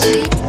sweet.